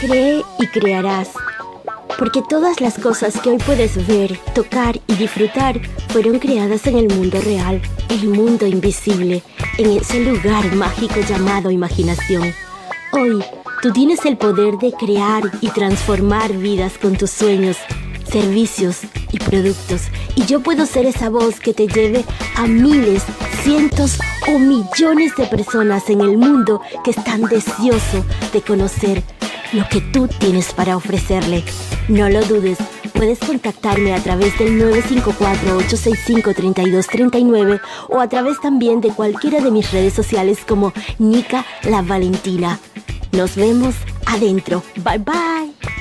Cree y crearás. Porque todas las cosas que hoy puedes ver, tocar y disfrutar fueron creadas en el mundo real, el mundo invisible, en ese lugar mágico llamado imaginación. Hoy, tú tienes el poder de crear y transformar vidas con tus sueños, servicios y productos. Y yo puedo ser esa voz que te lleve a miles, cientos o millones de personas en el mundo que están deseosos de conocer lo que tú tienes para ofrecerle. No lo dudes, puedes contactarme a través del 954-865-3239 o a través también de cualquiera de mis redes sociales como Nika La Valentina. Nos vemos adentro. Bye bye.